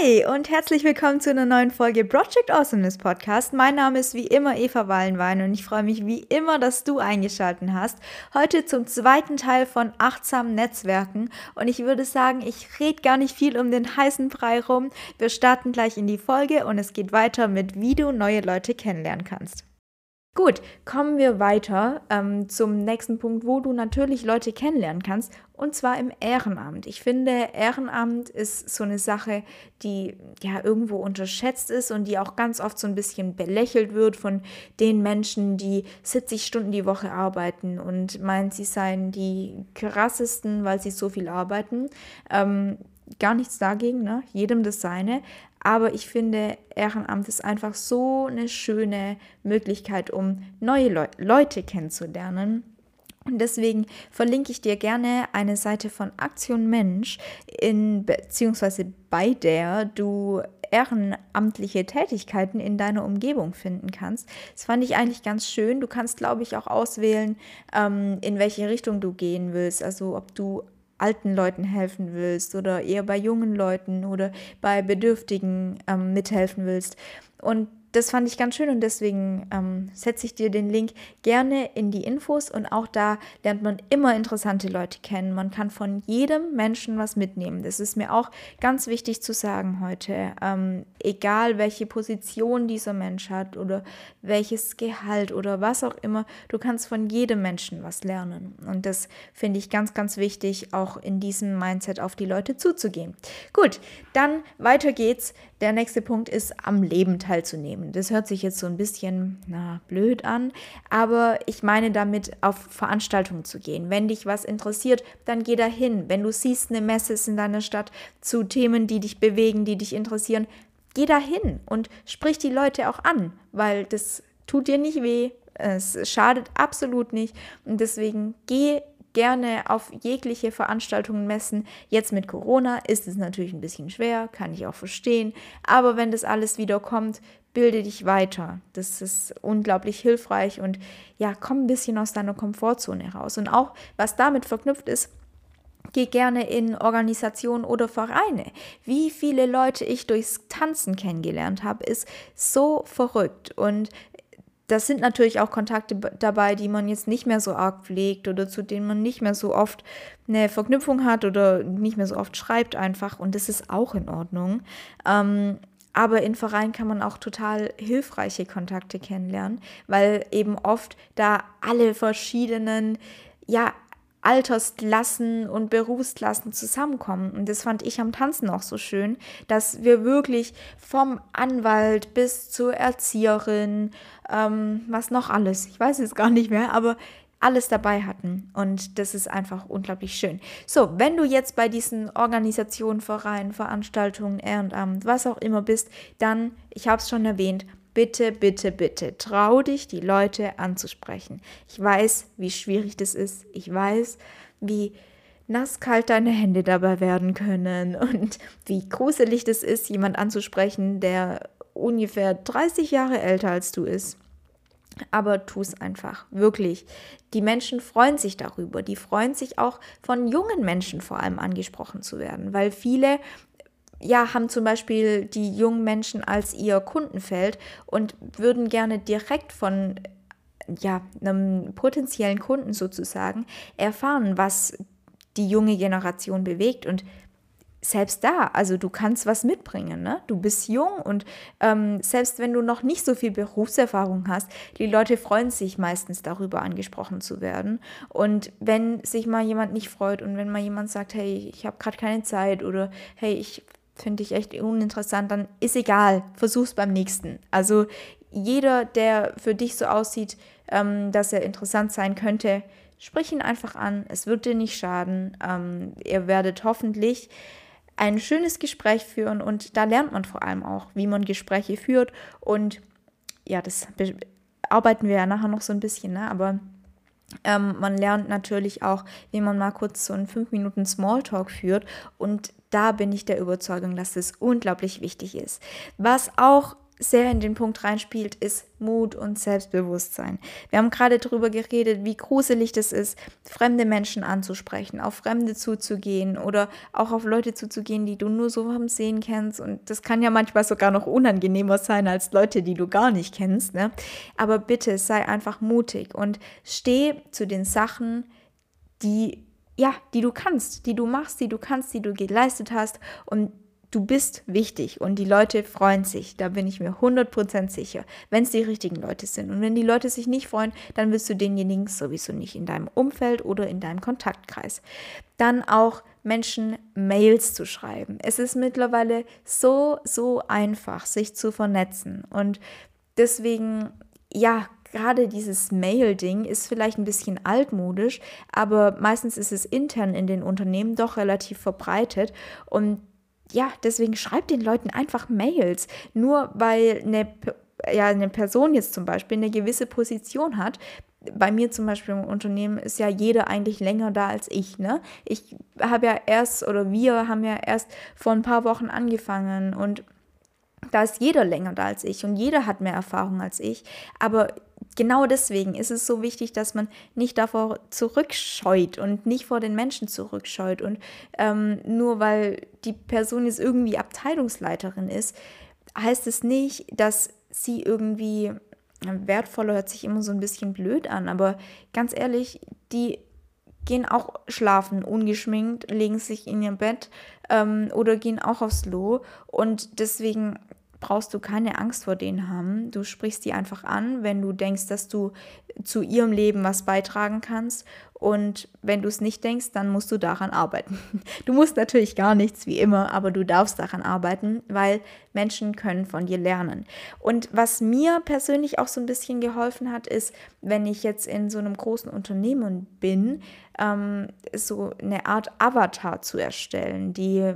Hi und herzlich willkommen zu einer neuen Folge Project Awesomeness Podcast. Mein Name ist wie immer Eva Wallenwein und ich freue mich wie immer, dass du eingeschaltet hast. Heute zum zweiten Teil von achtsamen Netzwerken und ich würde sagen, ich rede gar nicht viel um den heißen Brei rum. Wir starten gleich in die Folge und es geht weiter mit, wie du neue Leute kennenlernen kannst. Gut, kommen wir weiter ähm, zum nächsten Punkt, wo du natürlich Leute kennenlernen kannst, und zwar im Ehrenamt. Ich finde, Ehrenamt ist so eine Sache, die ja irgendwo unterschätzt ist und die auch ganz oft so ein bisschen belächelt wird von den Menschen, die 70 Stunden die Woche arbeiten und meinen, sie seien die krassesten, weil sie so viel arbeiten. Ähm, gar nichts dagegen, ne? jedem das seine. Aber ich finde, Ehrenamt ist einfach so eine schöne Möglichkeit, um neue Le Leute kennenzulernen. Und deswegen verlinke ich dir gerne eine Seite von Aktion Mensch, in, beziehungsweise bei der du ehrenamtliche Tätigkeiten in deiner Umgebung finden kannst. Das fand ich eigentlich ganz schön. Du kannst, glaube ich, auch auswählen, ähm, in welche Richtung du gehen willst. Also ob du alten Leuten helfen willst oder eher bei jungen Leuten oder bei Bedürftigen ähm, mithelfen willst. Und das fand ich ganz schön und deswegen ähm, setze ich dir den Link gerne in die Infos und auch da lernt man immer interessante Leute kennen. Man kann von jedem Menschen was mitnehmen. Das ist mir auch ganz wichtig zu sagen heute. Ähm, egal welche Position dieser Mensch hat oder welches Gehalt oder was auch immer, du kannst von jedem Menschen was lernen. Und das finde ich ganz, ganz wichtig, auch in diesem Mindset auf die Leute zuzugehen. Gut, dann weiter geht's. Der nächste Punkt ist, am Leben teilzunehmen. Das hört sich jetzt so ein bisschen na, blöd an, aber ich meine damit, auf Veranstaltungen zu gehen. Wenn dich was interessiert, dann geh dahin. Wenn du siehst, eine Messe ist in deiner Stadt zu Themen, die dich bewegen, die dich interessieren, geh dahin und sprich die Leute auch an, weil das tut dir nicht weh, es schadet absolut nicht und deswegen geh gerne auf jegliche Veranstaltungen messen. Jetzt mit Corona ist es natürlich ein bisschen schwer, kann ich auch verstehen. Aber wenn das alles wieder kommt, bilde dich weiter. Das ist unglaublich hilfreich und ja, komm ein bisschen aus deiner Komfortzone raus. Und auch was damit verknüpft ist, Geh gerne in Organisationen oder Vereine. Wie viele Leute ich durchs Tanzen kennengelernt habe, ist so verrückt. Und das sind natürlich auch Kontakte dabei, die man jetzt nicht mehr so arg pflegt oder zu denen man nicht mehr so oft eine Verknüpfung hat oder nicht mehr so oft schreibt einfach. Und das ist auch in Ordnung. Ähm, aber in Vereinen kann man auch total hilfreiche Kontakte kennenlernen, weil eben oft da alle verschiedenen, ja, Altersklassen und Berufsklassen zusammenkommen. Und das fand ich am Tanzen auch so schön, dass wir wirklich vom Anwalt bis zur Erzieherin, ähm, was noch alles, ich weiß es gar nicht mehr, aber alles dabei hatten. Und das ist einfach unglaublich schön. So, wenn du jetzt bei diesen Organisationen, Vereinen, Veranstaltungen, Ehrenamt, was auch immer bist, dann, ich habe es schon erwähnt, bitte, bitte, bitte, trau dich, die Leute anzusprechen. Ich weiß, wie schwierig das ist. Ich weiß, wie nasskalt deine Hände dabei werden können und wie gruselig das ist, jemand anzusprechen, der ungefähr 30 Jahre älter als du ist. Aber tu es einfach, wirklich. Die Menschen freuen sich darüber. Die freuen sich auch von jungen Menschen vor allem angesprochen zu werden, weil viele ja, haben zum Beispiel die jungen Menschen als ihr Kundenfeld und würden gerne direkt von ja, einem potenziellen Kunden sozusagen erfahren, was die junge Generation bewegt und selbst da, also du kannst was mitbringen, ne? Du bist jung und ähm, selbst wenn du noch nicht so viel Berufserfahrung hast, die Leute freuen sich meistens darüber, angesprochen zu werden. Und wenn sich mal jemand nicht freut und wenn mal jemand sagt, hey, ich habe gerade keine Zeit oder hey, ich finde ich echt uninteressant, dann ist egal, versuch's beim nächsten. Also jeder, der für dich so aussieht, ähm, dass er interessant sein könnte, sprich ihn einfach an. Es wird dir nicht schaden. Ähm, ihr werdet hoffentlich ein schönes Gespräch führen und da lernt man vor allem auch, wie man Gespräche führt. Und ja, das arbeiten wir ja nachher noch so ein bisschen, ne? aber ähm, man lernt natürlich auch, wie man mal kurz so einen 5 Minuten Smalltalk führt und da bin ich der Überzeugung, dass es unglaublich wichtig ist. Was auch sehr in den Punkt reinspielt, ist Mut und Selbstbewusstsein. Wir haben gerade darüber geredet, wie gruselig das ist, fremde Menschen anzusprechen, auf Fremde zuzugehen oder auch auf Leute zuzugehen, die du nur so vom Sehen kennst. Und das kann ja manchmal sogar noch unangenehmer sein als Leute, die du gar nicht kennst. Ne? Aber bitte sei einfach mutig und steh zu den Sachen, die ja, die du kannst, die du machst, die du kannst, die du geleistet hast und du bist wichtig und die Leute freuen sich. Da bin ich mir 100% sicher, wenn es die richtigen Leute sind. Und wenn die Leute sich nicht freuen, dann willst du denjenigen sowieso nicht in deinem Umfeld oder in deinem Kontaktkreis. Dann auch Menschen Mails zu schreiben. Es ist mittlerweile so, so einfach, sich zu vernetzen. Und deswegen, ja, gerade dieses Mail-Ding ist vielleicht ein bisschen altmodisch, aber meistens ist es intern in den Unternehmen doch relativ verbreitet. Und ja, deswegen schreibt den Leuten einfach Mails. Nur weil eine, ja, eine Person jetzt zum Beispiel eine gewisse Position hat, bei mir zum Beispiel im Unternehmen ist ja jeder eigentlich länger da als ich. Ne? Ich habe ja erst oder wir haben ja erst vor ein paar Wochen angefangen und da ist jeder länger da als ich und jeder hat mehr Erfahrung als ich. Aber genau deswegen ist es so wichtig, dass man nicht davor zurückscheut und nicht vor den Menschen zurückscheut. Und ähm, nur weil die Person jetzt irgendwie Abteilungsleiterin ist, heißt es nicht, dass sie irgendwie wertvoller hört sich immer so ein bisschen blöd an, aber ganz ehrlich, die gehen auch schlafen ungeschminkt, legen sich in ihr Bett ähm, oder gehen auch aufs Loh und deswegen brauchst du keine Angst vor denen haben. Du sprichst die einfach an, wenn du denkst, dass du zu ihrem Leben was beitragen kannst. Und wenn du es nicht denkst, dann musst du daran arbeiten. Du musst natürlich gar nichts wie immer, aber du darfst daran arbeiten, weil Menschen können von dir lernen. Und was mir persönlich auch so ein bisschen geholfen hat, ist, wenn ich jetzt in so einem großen Unternehmen bin, ähm, so eine Art Avatar zu erstellen, die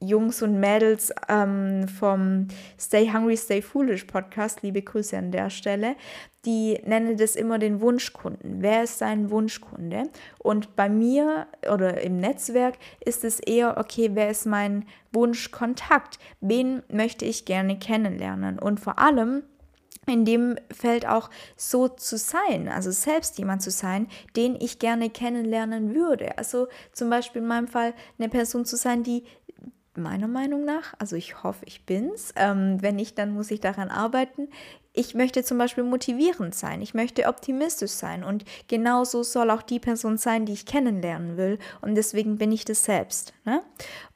Jungs und Mädels ähm, vom Stay Hungry, Stay Foolish Podcast, liebe Grüße an der Stelle, die nennen das immer den Wunschkunden. Wer ist sein Wunschkunde? Und bei mir oder im Netzwerk ist es eher, okay, wer ist mein Wunschkontakt? Wen möchte ich gerne kennenlernen? Und vor allem, in dem Feld auch so zu sein, also selbst jemand zu sein, den ich gerne kennenlernen würde. Also zum Beispiel in meinem Fall eine Person zu sein, die meiner Meinung nach, also ich hoffe, ich bin's. Ähm, wenn nicht, dann muss ich daran arbeiten. Ich möchte zum Beispiel motivierend sein, ich möchte optimistisch sein und genauso soll auch die Person sein, die ich kennenlernen will. Und deswegen bin ich das selbst. Ne?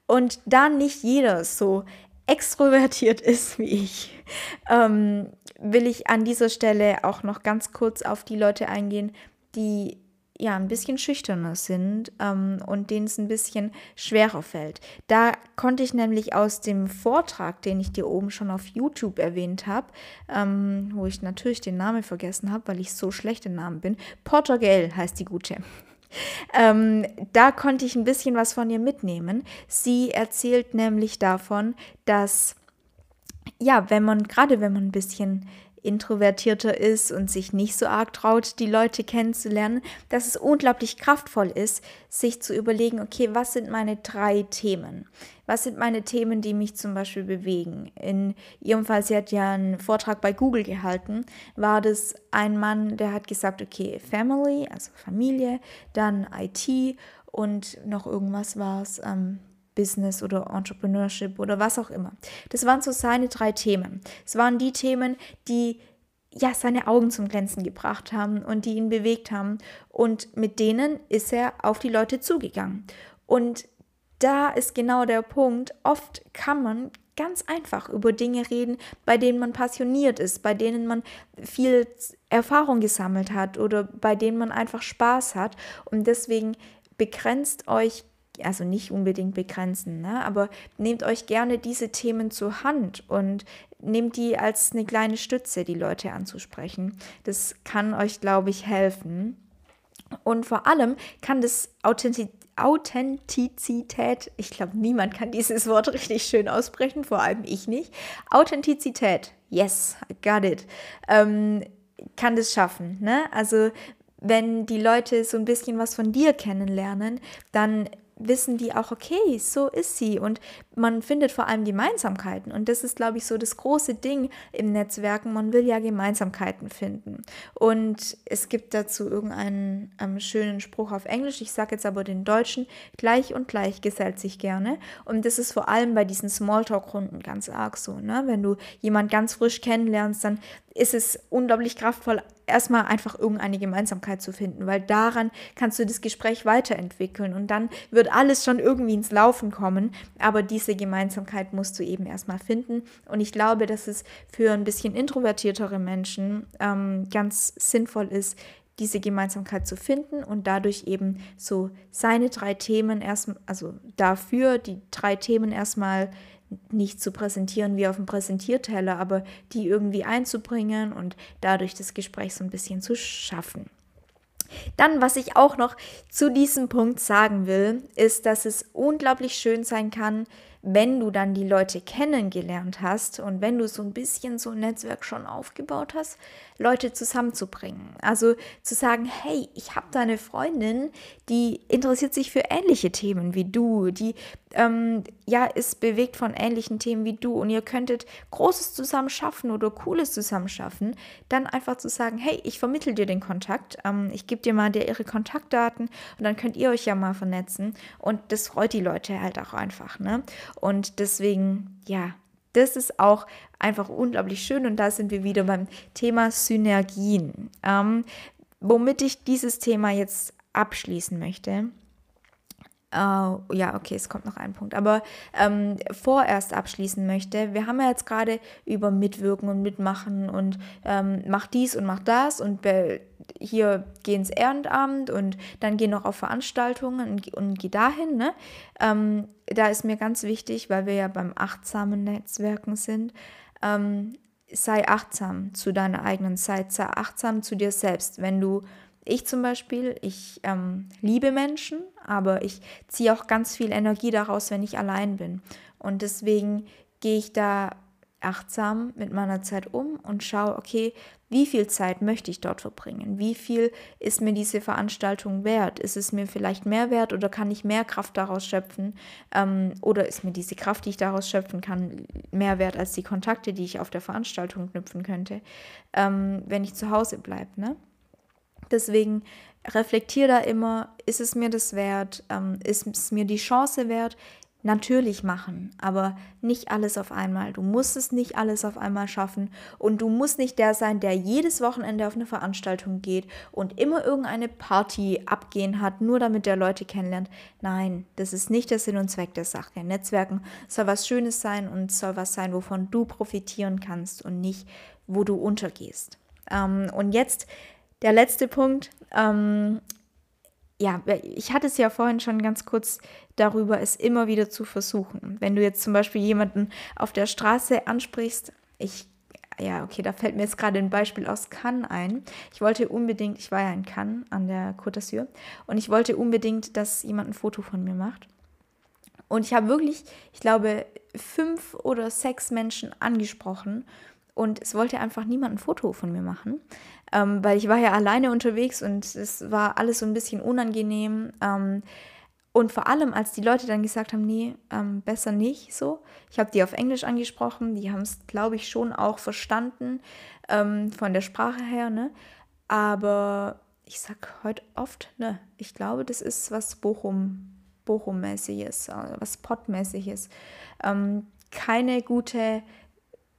Und da nicht jeder so extrovertiert ist wie ich, ähm, will ich an dieser Stelle auch noch ganz kurz auf die Leute eingehen, die ja ein bisschen schüchterner sind ähm, und denen es ein bisschen schwerer fällt. Da konnte ich nämlich aus dem Vortrag, den ich dir oben schon auf YouTube erwähnt habe, ähm, wo ich natürlich den Namen vergessen habe, weil ich so schlecht im Namen bin, Portugal heißt die gute. Ähm, da konnte ich ein bisschen was von ihr mitnehmen. Sie erzählt nämlich davon, dass ja, wenn man, gerade wenn man ein bisschen introvertierter ist und sich nicht so arg traut, die Leute kennenzulernen, dass es unglaublich kraftvoll ist, sich zu überlegen, okay, was sind meine drei Themen? Was sind meine Themen, die mich zum Beispiel bewegen? In ihrem Fall, sie hat ja einen Vortrag bei Google gehalten, war das ein Mann, der hat gesagt, okay, Family, also Familie, dann IT und noch irgendwas war es, ähm, Business oder Entrepreneurship oder was auch immer. Das waren so seine drei Themen. Es waren die Themen, die ja seine Augen zum Glänzen gebracht haben und die ihn bewegt haben. Und mit denen ist er auf die Leute zugegangen. Und da ist genau der Punkt. Oft kann man ganz einfach über Dinge reden, bei denen man passioniert ist, bei denen man viel Erfahrung gesammelt hat oder bei denen man einfach Spaß hat. Und deswegen begrenzt euch also nicht unbedingt begrenzen, ne? aber nehmt euch gerne diese Themen zur Hand und nehmt die als eine kleine Stütze, die Leute anzusprechen. Das kann euch, glaube ich, helfen. Und vor allem kann das Authentizität Authentizität, ich glaube, niemand kann dieses Wort richtig schön aussprechen, vor allem ich nicht. Authentizität, yes, I got it, ähm, kann das schaffen. Ne? Also, wenn die Leute so ein bisschen was von dir kennenlernen, dann wissen die auch, okay, so ist sie. Und man findet vor allem Gemeinsamkeiten. Und das ist, glaube ich, so das große Ding im Netzwerken, man will ja Gemeinsamkeiten finden. Und es gibt dazu irgendeinen ähm, schönen Spruch auf Englisch, ich sage jetzt aber den deutschen, gleich und gleich gesellt sich gerne. Und das ist vor allem bei diesen Smalltalk-Runden ganz arg so, ne? wenn du jemand ganz frisch kennenlernst, dann ist es unglaublich kraftvoll, erstmal einfach irgendeine Gemeinsamkeit zu finden, weil daran kannst du das Gespräch weiterentwickeln. Und dann wird alles schon irgendwie ins Laufen kommen, aber diese Gemeinsamkeit musst du eben erstmal finden und ich glaube, dass es für ein bisschen introvertiertere Menschen ähm, ganz sinnvoll ist, diese Gemeinsamkeit zu finden und dadurch eben so seine drei Themen erstmal, also dafür die drei Themen erstmal nicht zu präsentieren wie auf dem Präsentierteller, aber die irgendwie einzubringen und dadurch das Gespräch so ein bisschen zu schaffen. Dann, was ich auch noch zu diesem Punkt sagen will, ist, dass es unglaublich schön sein kann, wenn du dann die Leute kennengelernt hast und wenn du so ein bisschen so ein Netzwerk schon aufgebaut hast, Leute zusammenzubringen. Also zu sagen, hey, ich habe da eine Freundin, die interessiert sich für ähnliche Themen wie du, die ähm, ja ist bewegt von ähnlichen Themen wie du und ihr könntet Großes zusammen schaffen oder Cooles zusammen schaffen, dann einfach zu sagen, hey, ich vermittel dir den Kontakt, ähm, ich gebe dir mal der ihre Kontaktdaten und dann könnt ihr euch ja mal vernetzen und das freut die Leute halt auch einfach, ne? Und deswegen, ja, das ist auch einfach unglaublich schön und da sind wir wieder beim Thema Synergien. Ähm, womit ich dieses Thema jetzt abschließen möchte. Uh, ja, okay, es kommt noch ein Punkt. Aber ähm, vorerst abschließen möchte, wir haben ja jetzt gerade über Mitwirken und Mitmachen und ähm, mach dies und mach das und hier geh ins Ehrenamt und dann geh noch auf Veranstaltungen und, und geh dahin. Ne? Ähm, da ist mir ganz wichtig, weil wir ja beim achtsamen Netzwerken sind, ähm, sei achtsam zu deiner eigenen Zeit, sei achtsam zu dir selbst. Wenn du ich zum Beispiel, ich ähm, liebe Menschen, aber ich ziehe auch ganz viel Energie daraus, wenn ich allein bin. Und deswegen gehe ich da achtsam mit meiner Zeit um und schaue, okay, wie viel Zeit möchte ich dort verbringen? Wie viel ist mir diese Veranstaltung wert? Ist es mir vielleicht mehr wert oder kann ich mehr Kraft daraus schöpfen? Ähm, oder ist mir diese Kraft, die ich daraus schöpfen kann, mehr wert als die Kontakte, die ich auf der Veranstaltung knüpfen könnte, ähm, wenn ich zu Hause bleibe? Ne? Deswegen reflektiere da immer, ist es mir das wert? Ähm, ist es mir die Chance wert? Natürlich machen, aber nicht alles auf einmal. Du musst es nicht alles auf einmal schaffen und du musst nicht der sein, der jedes Wochenende auf eine Veranstaltung geht und immer irgendeine Party abgehen hat, nur damit der Leute kennenlernt. Nein, das ist nicht der Sinn und Zweck der Sache. Netzwerken soll was Schönes sein und soll was sein, wovon du profitieren kannst und nicht, wo du untergehst. Ähm, und jetzt der letzte Punkt, ähm, ja, ich hatte es ja vorhin schon ganz kurz darüber, es immer wieder zu versuchen. Wenn du jetzt zum Beispiel jemanden auf der Straße ansprichst, ich, ja, okay, da fällt mir jetzt gerade ein Beispiel aus Cannes ein. Ich wollte unbedingt, ich war ja in Cannes an der Côte d'Azur und ich wollte unbedingt, dass jemand ein Foto von mir macht. Und ich habe wirklich, ich glaube, fünf oder sechs Menschen angesprochen und es wollte einfach niemand ein Foto von mir machen, ähm, weil ich war ja alleine unterwegs und es war alles so ein bisschen unangenehm. Ähm, und vor allem, als die Leute dann gesagt haben, nee, ähm, besser nicht so. Ich habe die auf Englisch angesprochen, die haben es, glaube ich, schon auch verstanden ähm, von der Sprache her, ne? Aber ich sage heute oft, ne, ich glaube, das ist was Bochum, Bochum-mäßiges, äh, was Pottmäßiges. Ähm, keine gute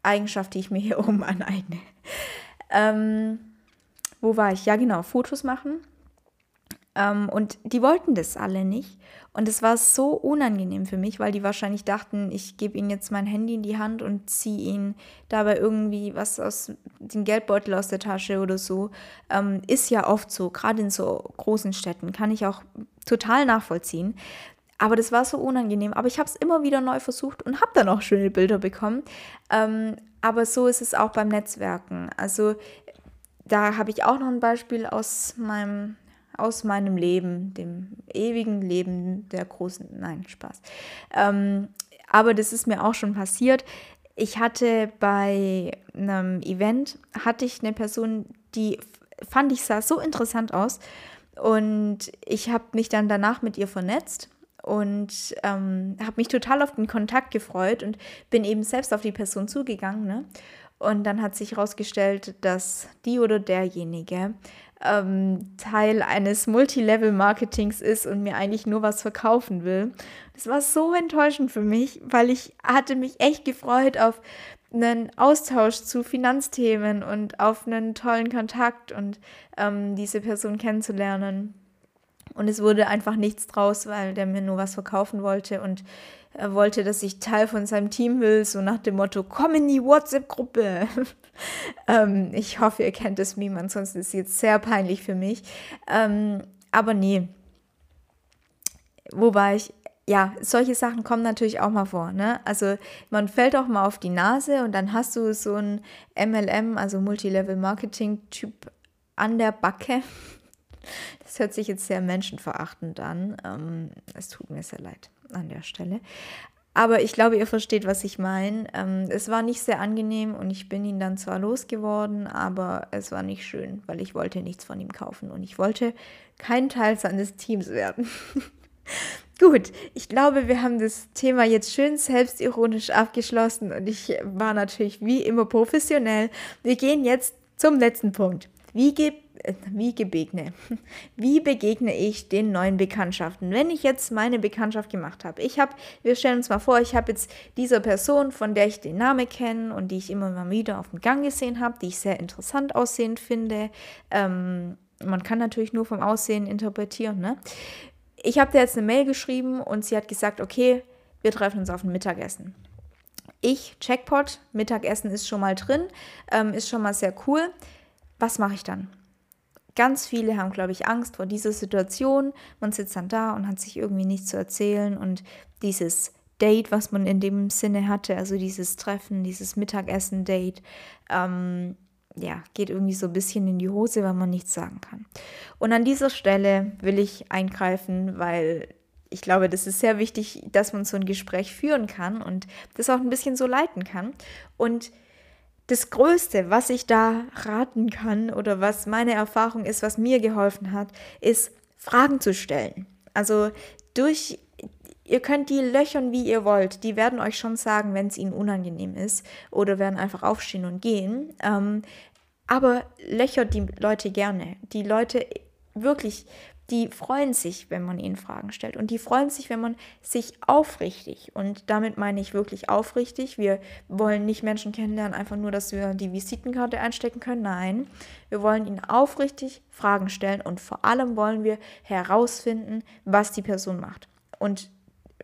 Eigenschaft, die ich mir hier oben aneigne. Ähm, wo war ich? Ja, genau, Fotos machen. Ähm, und die wollten das alle nicht. Und es war so unangenehm für mich, weil die wahrscheinlich dachten, ich gebe ihnen jetzt mein Handy in die Hand und ziehe ihnen dabei irgendwie was aus dem Geldbeutel aus der Tasche oder so. Ähm, ist ja oft so, gerade in so großen Städten, kann ich auch total nachvollziehen. Aber das war so unangenehm. Aber ich habe es immer wieder neu versucht und habe dann auch schöne Bilder bekommen. Ähm, aber so ist es auch beim Netzwerken. Also da habe ich auch noch ein Beispiel aus meinem, aus meinem Leben, dem ewigen Leben der großen, nein, Spaß. Ähm, aber das ist mir auch schon passiert. Ich hatte bei einem Event, hatte ich eine Person, die fand ich sah so interessant aus. Und ich habe mich dann danach mit ihr vernetzt und ähm, habe mich total auf den Kontakt gefreut und bin eben selbst auf die Person zugegangen. Ne? Und dann hat sich herausgestellt, dass die oder derjenige ähm, Teil eines Multilevel-Marketings ist und mir eigentlich nur was verkaufen will. Das war so enttäuschend für mich, weil ich hatte mich echt gefreut auf einen Austausch zu Finanzthemen und auf einen tollen Kontakt und ähm, diese Person kennenzulernen. Und es wurde einfach nichts draus, weil der mir nur was verkaufen wollte und er wollte, dass ich Teil von seinem Team will, so nach dem Motto, komm in die WhatsApp-Gruppe. ähm, ich hoffe, ihr kennt das Meme, ansonsten ist es jetzt sehr peinlich für mich. Ähm, aber nee. Wobei ich, ja, solche Sachen kommen natürlich auch mal vor. Ne? Also man fällt auch mal auf die Nase und dann hast du so einen MLM, also Multilevel-Marketing-Typ an der Backe. Das hört sich jetzt sehr menschenverachtend an. Ähm, es tut mir sehr leid an der Stelle. Aber ich glaube, ihr versteht, was ich meine. Ähm, es war nicht sehr angenehm und ich bin ihn dann zwar losgeworden, aber es war nicht schön, weil ich wollte nichts von ihm kaufen und ich wollte kein Teil seines Teams werden. Gut, ich glaube, wir haben das Thema jetzt schön selbstironisch abgeschlossen und ich war natürlich wie immer professionell. Wir gehen jetzt zum letzten Punkt. Wie gibt wie begegne, wie begegne ich den neuen Bekanntschaften? Wenn ich jetzt meine Bekanntschaft gemacht habe, ich habe, wir stellen uns mal vor, ich habe jetzt dieser Person, von der ich den Namen kenne und die ich immer mal wieder auf dem Gang gesehen habe, die ich sehr interessant aussehend finde. Ähm, man kann natürlich nur vom Aussehen interpretieren. Ne? Ich habe dir jetzt eine Mail geschrieben und sie hat gesagt, okay, wir treffen uns auf ein Mittagessen. Ich, Checkpot, Mittagessen ist schon mal drin, ähm, ist schon mal sehr cool. Was mache ich dann? Ganz viele haben, glaube ich, Angst vor dieser Situation. Man sitzt dann da und hat sich irgendwie nichts zu erzählen und dieses Date, was man in dem Sinne hatte, also dieses Treffen, dieses Mittagessen-Date, ähm, ja, geht irgendwie so ein bisschen in die Hose, weil man nichts sagen kann. Und an dieser Stelle will ich eingreifen, weil ich glaube, das ist sehr wichtig, dass man so ein Gespräch führen kann und das auch ein bisschen so leiten kann. Und das Größte, was ich da raten kann oder was meine Erfahrung ist, was mir geholfen hat, ist Fragen zu stellen. Also durch, ihr könnt die löchern, wie ihr wollt. Die werden euch schon sagen, wenn es ihnen unangenehm ist oder werden einfach aufstehen und gehen. Ähm, aber löchert die Leute gerne. Die Leute wirklich die freuen sich, wenn man ihnen Fragen stellt. Und die freuen sich, wenn man sich aufrichtig, und damit meine ich wirklich aufrichtig, wir wollen nicht Menschen kennenlernen, einfach nur, dass wir die Visitenkarte einstecken können. Nein, wir wollen ihnen aufrichtig Fragen stellen und vor allem wollen wir herausfinden, was die Person macht. Und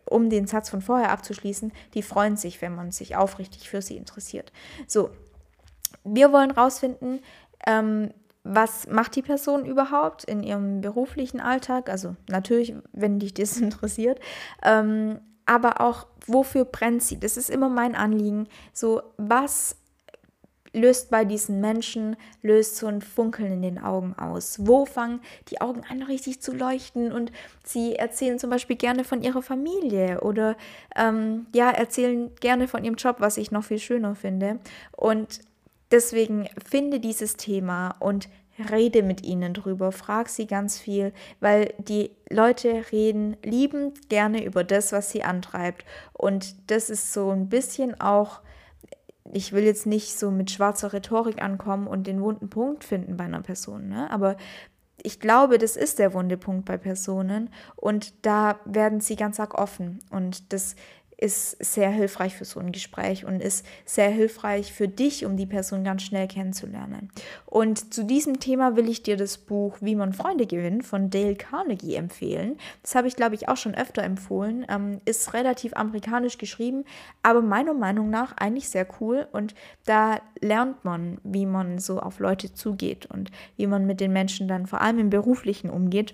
um den Satz von vorher abzuschließen, die freuen sich, wenn man sich aufrichtig für sie interessiert. So, wir wollen herausfinden, ähm, was macht die Person überhaupt in ihrem beruflichen Alltag? Also natürlich, wenn dich das interessiert. Ähm, aber auch, wofür brennt sie? Das ist immer mein Anliegen. So, was löst bei diesen Menschen, löst so ein Funkeln in den Augen aus? Wo fangen die Augen an, richtig zu leuchten? Und sie erzählen zum Beispiel gerne von ihrer Familie oder ähm, ja, erzählen gerne von ihrem Job, was ich noch viel schöner finde. Und Deswegen finde dieses Thema und rede mit ihnen drüber, frag sie ganz viel, weil die Leute reden liebend gerne über das, was sie antreibt. Und das ist so ein bisschen auch, ich will jetzt nicht so mit schwarzer Rhetorik ankommen und den wunden Punkt finden bei einer Person, ne? aber ich glaube, das ist der wunde Punkt bei Personen und da werden sie ganz arg offen und das ist sehr hilfreich für so ein Gespräch und ist sehr hilfreich für dich, um die Person ganz schnell kennenzulernen. Und zu diesem Thema will ich dir das Buch Wie man Freunde gewinnt von Dale Carnegie empfehlen. Das habe ich, glaube ich, auch schon öfter empfohlen. Ähm, ist relativ amerikanisch geschrieben, aber meiner Meinung nach eigentlich sehr cool. Und da lernt man, wie man so auf Leute zugeht und wie man mit den Menschen dann vor allem im beruflichen umgeht.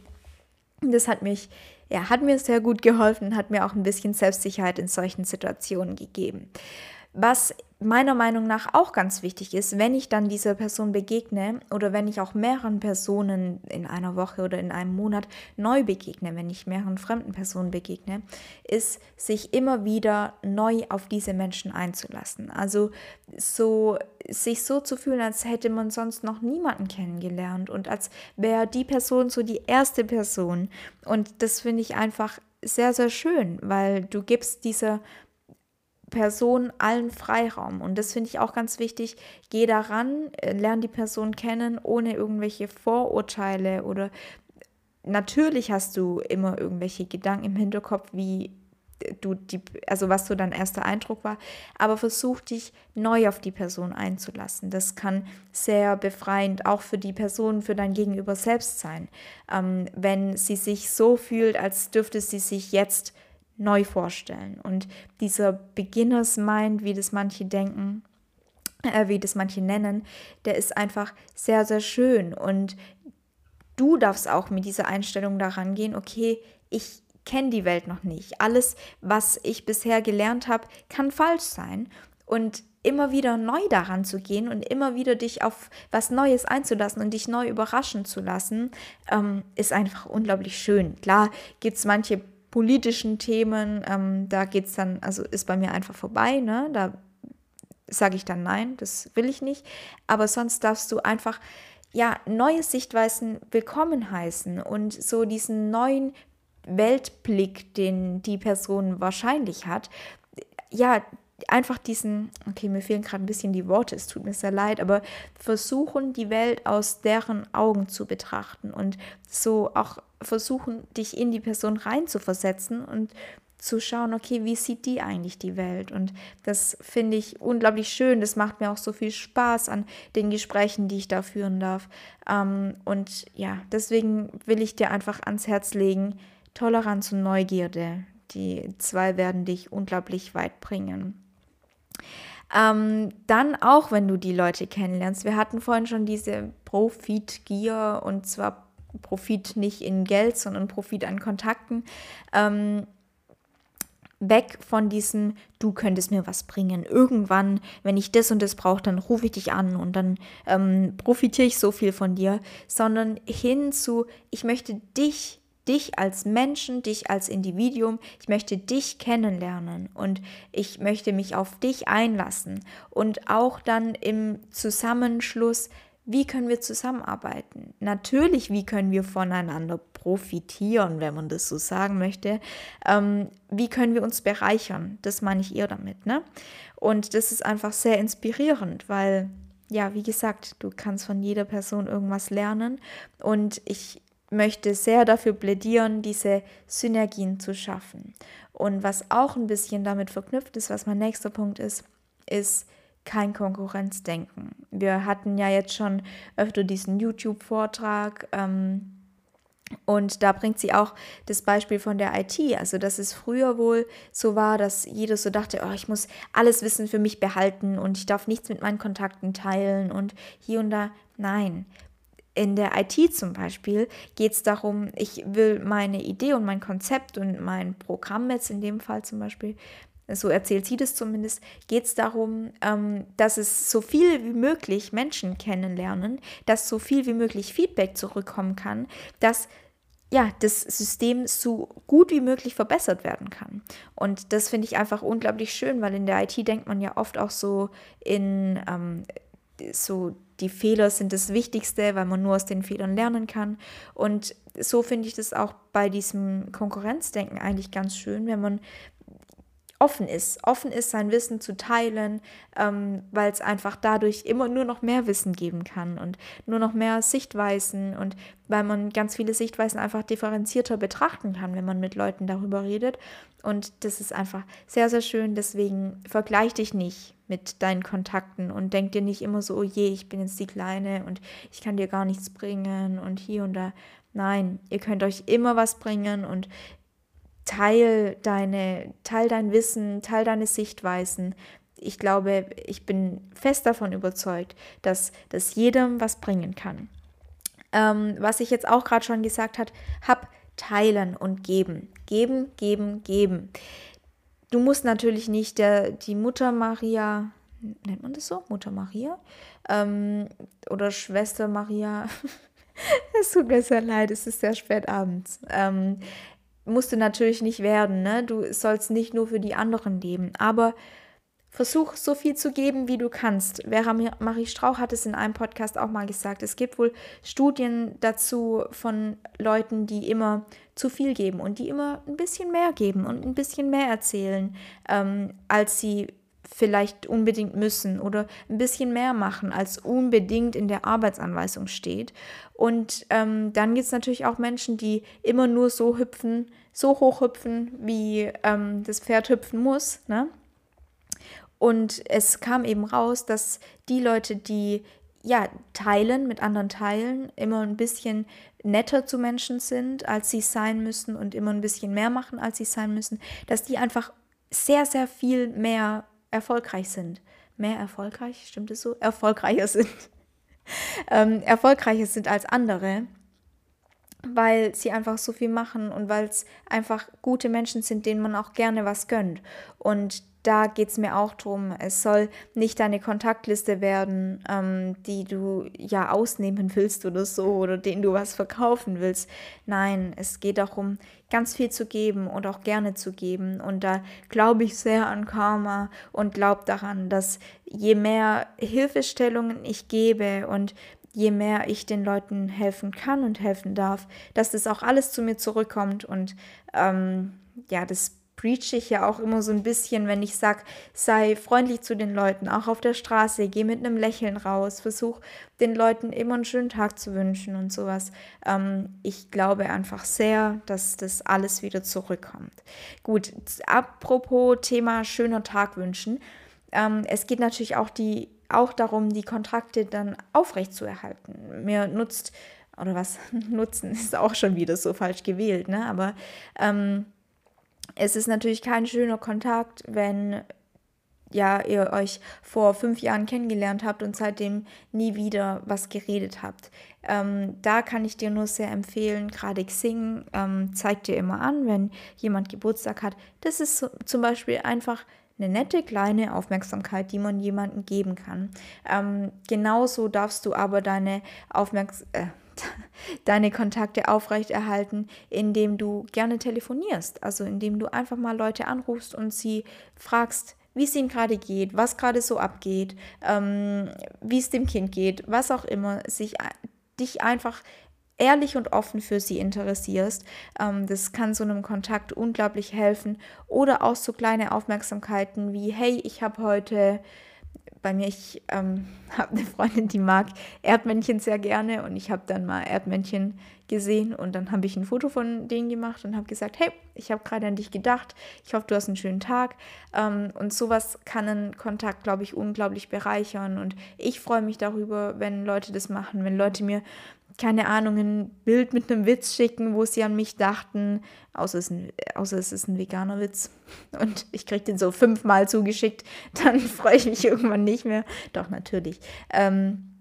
Das hat mich ja, hat mir sehr gut geholfen, hat mir auch ein bisschen Selbstsicherheit in solchen Situationen gegeben. Was meiner Meinung nach auch ganz wichtig ist, wenn ich dann dieser Person begegne oder wenn ich auch mehreren Personen in einer Woche oder in einem Monat neu begegne, wenn ich mehreren fremden Personen begegne, ist sich immer wieder neu auf diese Menschen einzulassen. Also so sich so zu fühlen, als hätte man sonst noch niemanden kennengelernt und als wäre die Person so die erste Person. Und das finde ich einfach sehr, sehr schön, weil du gibst dieser Person allen Freiraum. Und das finde ich auch ganz wichtig. Geh daran, äh, lern die Person kennen, ohne irgendwelche Vorurteile oder natürlich hast du immer irgendwelche Gedanken im Hinterkopf, wie du die, also was so dein erster Eindruck war, aber versuch dich neu auf die Person einzulassen. Das kann sehr befreiend auch für die Person, für dein Gegenüber selbst sein, ähm, wenn sie sich so fühlt, als dürfte sie sich jetzt neu vorstellen. Und dieser Beginners Mind, wie das manche denken, äh, wie das manche nennen, der ist einfach sehr, sehr schön. Und du darfst auch mit dieser Einstellung daran gehen, okay, ich kenne die Welt noch nicht. Alles, was ich bisher gelernt habe, kann falsch sein. Und immer wieder neu daran zu gehen und immer wieder dich auf was Neues einzulassen und dich neu überraschen zu lassen, ähm, ist einfach unglaublich schön. Klar gibt es manche politischen Themen, ähm, da geht es dann, also ist bei mir einfach vorbei, ne? Da sage ich dann nein, das will ich nicht. Aber sonst darfst du einfach ja neue Sichtweisen willkommen heißen und so diesen neuen Weltblick, den die Person wahrscheinlich hat, ja, einfach diesen, okay, mir fehlen gerade ein bisschen die Worte, es tut mir sehr leid, aber versuchen, die Welt aus deren Augen zu betrachten und so auch versuchen, dich in die Person reinzuversetzen und zu schauen, okay, wie sieht die eigentlich die Welt? Und das finde ich unglaublich schön. Das macht mir auch so viel Spaß an den Gesprächen, die ich da führen darf. Ähm, und ja, deswegen will ich dir einfach ans Herz legen, Toleranz und Neugierde. Die zwei werden dich unglaublich weit bringen. Ähm, dann auch, wenn du die Leute kennenlernst. Wir hatten vorhin schon diese Profit-Gier und zwar Profit nicht in Geld, sondern Profit an Kontakten. Ähm, weg von diesem, du könntest mir was bringen. Irgendwann, wenn ich das und das brauche, dann rufe ich dich an und dann ähm, profitiere ich so viel von dir, sondern hin zu, ich möchte dich dich als Menschen, dich als Individuum, ich möchte dich kennenlernen und ich möchte mich auf dich einlassen und auch dann im Zusammenschluss, wie können wir zusammenarbeiten? Natürlich, wie können wir voneinander profitieren, wenn man das so sagen möchte? Ähm, wie können wir uns bereichern? Das meine ich eher damit. Ne? Und das ist einfach sehr inspirierend, weil ja, wie gesagt, du kannst von jeder Person irgendwas lernen. Und ich möchte sehr dafür plädieren, diese Synergien zu schaffen. Und was auch ein bisschen damit verknüpft ist, was mein nächster Punkt ist, ist kein Konkurrenzdenken. Wir hatten ja jetzt schon öfter diesen YouTube-Vortrag. Ähm, und da bringt sie auch das Beispiel von der IT, also dass es früher wohl so war, dass jeder so dachte, oh, ich muss alles Wissen für mich behalten und ich darf nichts mit meinen Kontakten teilen und hier und da. Nein, in der IT zum Beispiel geht es darum, ich will meine Idee und mein Konzept und mein Programm jetzt in dem Fall zum Beispiel, so erzählt sie das zumindest, geht es darum, ähm, dass es so viel wie möglich Menschen kennenlernen, dass so viel wie möglich Feedback zurückkommen kann, dass ja, das System so gut wie möglich verbessert werden kann. Und das finde ich einfach unglaublich schön, weil in der IT denkt man ja oft auch so in ähm, so die Fehler sind das Wichtigste, weil man nur aus den Fehlern lernen kann. Und so finde ich das auch bei diesem Konkurrenzdenken eigentlich ganz schön, wenn man offen ist, offen ist, sein Wissen zu teilen, ähm, weil es einfach dadurch immer nur noch mehr Wissen geben kann und nur noch mehr Sichtweisen und weil man ganz viele Sichtweisen einfach differenzierter betrachten kann, wenn man mit Leuten darüber redet. Und das ist einfach sehr, sehr schön. Deswegen vergleich dich nicht mit deinen Kontakten und denk dir nicht immer so, oh je, ich bin jetzt die Kleine und ich kann dir gar nichts bringen und hier und da. Nein, ihr könnt euch immer was bringen und teil deine, teil dein Wissen, teil deine Sichtweisen. Ich glaube, ich bin fest davon überzeugt, dass das jedem was bringen kann. Ähm, was ich jetzt auch gerade schon gesagt habe, hab teilen und geben. Geben, geben, geben. Du musst natürlich nicht der, die Mutter Maria, nennt man das so? Mutter Maria? Ähm, oder Schwester Maria. es tut mir sehr leid, es ist sehr spät abends. Ähm, musst du natürlich nicht werden, ne? Du sollst nicht nur für die anderen leben, aber versuch so viel zu geben, wie du kannst. Vera Marie Strauch hat es in einem Podcast auch mal gesagt. Es gibt wohl Studien dazu von Leuten, die immer zu viel geben und die immer ein bisschen mehr geben und ein bisschen mehr erzählen, ähm, als sie vielleicht unbedingt müssen oder ein bisschen mehr machen, als unbedingt in der Arbeitsanweisung steht. Und ähm, dann gibt es natürlich auch Menschen, die immer nur so hüpfen, so hoch hüpfen, wie ähm, das Pferd hüpfen muss. Ne? Und es kam eben raus, dass die Leute, die ja teilen, mit anderen teilen, immer ein bisschen netter zu Menschen sind, als sie sein müssen und immer ein bisschen mehr machen, als sie sein müssen, dass die einfach sehr, sehr viel mehr erfolgreich sind. Mehr erfolgreich, stimmt es so? Erfolgreicher sind. ähm, erfolgreicher sind als andere, weil sie einfach so viel machen und weil es einfach gute Menschen sind, denen man auch gerne was gönnt. Und da geht es mir auch darum, es soll nicht deine Kontaktliste werden, ähm, die du ja ausnehmen willst oder so, oder denen du was verkaufen willst. Nein, es geht darum, ganz viel zu geben und auch gerne zu geben. Und da glaube ich sehr an Karma und glaube daran, dass je mehr Hilfestellungen ich gebe und je mehr ich den Leuten helfen kann und helfen darf, dass das auch alles zu mir zurückkommt und ähm, ja, das preache ich ja auch immer so ein bisschen, wenn ich sage, sei freundlich zu den Leuten, auch auf der Straße, geh mit einem Lächeln raus, versuch den Leuten immer einen schönen Tag zu wünschen und sowas. Ähm, ich glaube einfach sehr, dass das alles wieder zurückkommt. Gut, apropos Thema schöner Tag wünschen. Ähm, es geht natürlich auch, die, auch darum, die Kontrakte dann aufrechtzuerhalten. Mir nutzt, oder was, nutzen ist auch schon wieder so falsch gewählt, ne? aber ähm, es ist natürlich kein schöner Kontakt, wenn ja, ihr euch vor fünf Jahren kennengelernt habt und seitdem nie wieder was geredet habt. Ähm, da kann ich dir nur sehr empfehlen, gerade Xing ähm, zeigt dir immer an, wenn jemand Geburtstag hat. Das ist so, zum Beispiel einfach eine nette kleine Aufmerksamkeit, die man jemandem geben kann. Ähm, genauso darfst du aber deine Aufmerksamkeit, äh, deine Kontakte aufrechterhalten, indem du gerne telefonierst. Also indem du einfach mal Leute anrufst und sie fragst, wie es ihnen gerade geht, was gerade so abgeht, ähm, wie es dem Kind geht, was auch immer, sich dich einfach ehrlich und offen für sie interessierst. Ähm, das kann so einem Kontakt unglaublich helfen. Oder auch so kleine Aufmerksamkeiten wie, hey, ich habe heute bei mir, ich ähm, habe eine Freundin, die mag Erdmännchen sehr gerne und ich habe dann mal Erdmännchen gesehen und dann habe ich ein Foto von denen gemacht und habe gesagt, hey, ich habe gerade an dich gedacht, ich hoffe, du hast einen schönen Tag. Ähm, und sowas kann einen Kontakt, glaube ich, unglaublich bereichern und ich freue mich darüber, wenn Leute das machen, wenn Leute mir keine Ahnung, ein Bild mit einem Witz schicken, wo sie an mich dachten, außer es, ein, außer es ist ein veganer Witz und ich kriege den so fünfmal zugeschickt, dann freue ich mich irgendwann nicht mehr. Doch, natürlich. Ähm,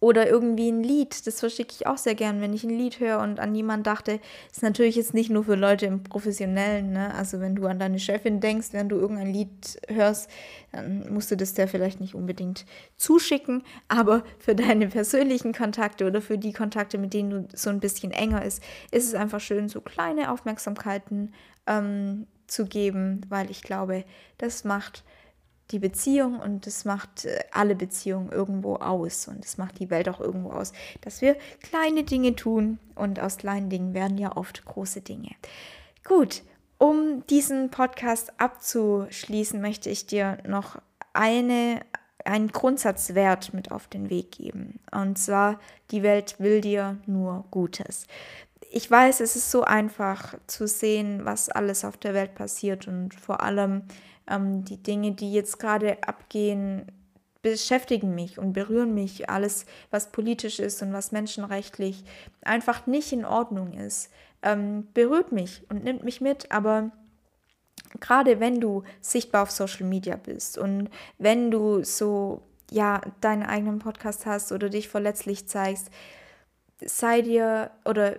oder irgendwie ein Lied, das verschicke ich auch sehr gern, wenn ich ein Lied höre und an jemanden dachte. Ist natürlich jetzt nicht nur für Leute im Professionellen, ne? Also wenn du an deine Chefin denkst, während du irgendein Lied hörst, dann musst du das der vielleicht nicht unbedingt zuschicken. Aber für deine persönlichen Kontakte oder für die Kontakte, mit denen du so ein bisschen enger ist, ist es einfach schön, so kleine Aufmerksamkeiten ähm, zu geben, weil ich glaube, das macht die Beziehung und das macht äh, alle Beziehungen irgendwo aus und das macht die Welt auch irgendwo aus, dass wir kleine Dinge tun und aus kleinen Dingen werden ja oft große Dinge. Gut, um diesen Podcast abzuschließen, möchte ich dir noch eine, einen Grundsatzwert mit auf den Weg geben. Und zwar, die Welt will dir nur Gutes. Ich weiß, es ist so einfach zu sehen, was alles auf der Welt passiert und vor allem, ähm, die Dinge, die jetzt gerade abgehen, beschäftigen mich und berühren mich. Alles, was politisch ist und was menschenrechtlich einfach nicht in Ordnung ist, ähm, berührt mich und nimmt mich mit. Aber gerade wenn du sichtbar auf Social Media bist und wenn du so ja deinen eigenen Podcast hast oder dich verletzlich zeigst, sei dir oder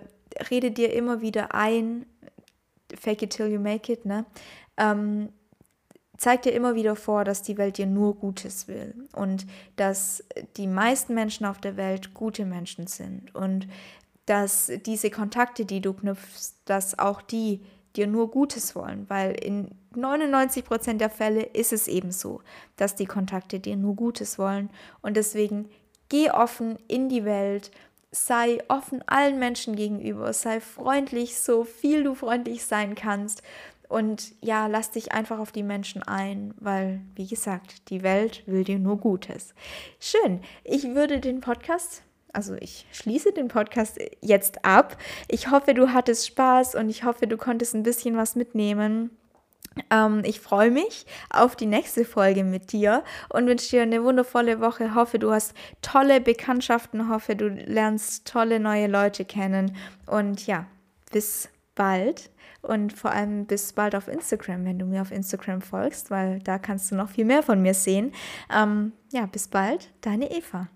rede dir immer wieder ein, fake it till you make it, ne? Ähm, zeigt dir immer wieder vor, dass die Welt dir nur Gutes will und dass die meisten Menschen auf der Welt gute Menschen sind und dass diese Kontakte, die du knüpfst, dass auch die dir nur Gutes wollen, weil in 99 Prozent der Fälle ist es eben so, dass die Kontakte dir nur Gutes wollen und deswegen geh offen in die Welt, sei offen allen Menschen gegenüber, sei freundlich, so viel du freundlich sein kannst. Und ja, lass dich einfach auf die Menschen ein, weil, wie gesagt, die Welt will dir nur Gutes. Schön. Ich würde den Podcast also ich schließe den Podcast jetzt ab. Ich hoffe, du hattest Spaß und ich hoffe, du konntest ein bisschen was mitnehmen. Ähm, ich freue mich auf die nächste Folge mit dir und wünsche dir eine wundervolle Woche. Hoffe, du hast tolle Bekanntschaften. Hoffe, du lernst tolle neue Leute kennen. Und ja, bis bald. Und vor allem bis bald auf Instagram, wenn du mir auf Instagram folgst, weil da kannst du noch viel mehr von mir sehen. Ähm, ja, bis bald, deine Eva.